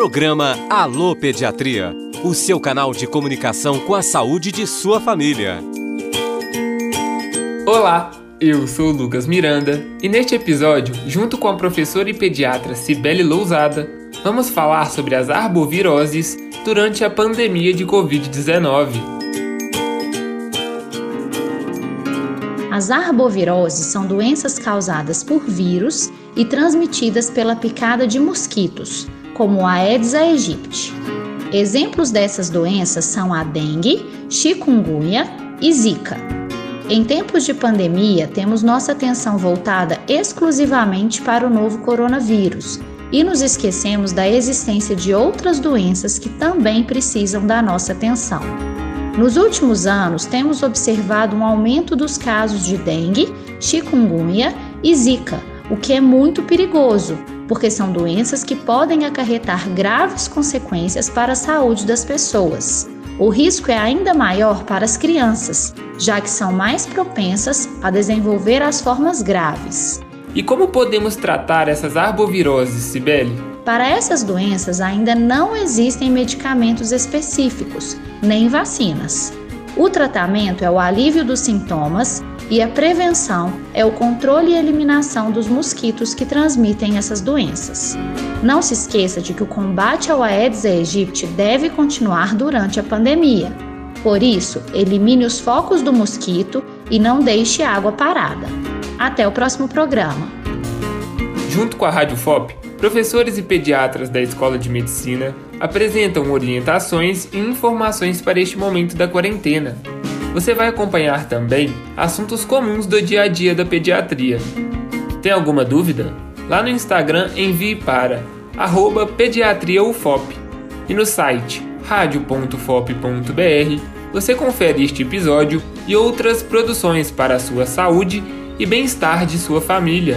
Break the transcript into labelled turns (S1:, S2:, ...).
S1: Programa Alô Pediatria, o seu canal de comunicação com a saúde de sua família.
S2: Olá, eu sou o Lucas Miranda e neste episódio, junto com a professora e pediatra Cibele Lousada, vamos falar sobre as arboviroses durante a pandemia de Covid-19.
S3: As arboviroses são doenças causadas por vírus e transmitidas pela picada de mosquitos, como a Aedes aegypti. Exemplos dessas doenças são a dengue, chikungunya e zika. Em tempos de pandemia, temos nossa atenção voltada exclusivamente para o novo coronavírus e nos esquecemos da existência de outras doenças que também precisam da nossa atenção. Nos últimos anos, temos observado um aumento dos casos de dengue, chikungunya e zika, o que é muito perigoso, porque são doenças que podem acarretar graves consequências para a saúde das pessoas. O risco é ainda maior para as crianças, já que são mais propensas a desenvolver as formas graves.
S2: E como podemos tratar essas arboviroses, Cibele?
S3: Para essas doenças ainda não existem medicamentos específicos, nem vacinas. O tratamento é o alívio dos sintomas e a prevenção é o controle e eliminação dos mosquitos que transmitem essas doenças. Não se esqueça de que o combate ao Aedes aegypti deve continuar durante a pandemia. Por isso, elimine os focos do mosquito e não deixe água parada. Até o próximo programa.
S2: Junto com a Rádio FOP, professores e pediatras da Escola de Medicina apresentam orientações e informações para este momento da quarentena. Você vai acompanhar também assuntos comuns do dia a dia da pediatria. Tem alguma dúvida? Lá no Instagram envie para pediatriaufop e no site radio.fop.br você confere este episódio e outras produções para a sua saúde e bem-estar de sua família.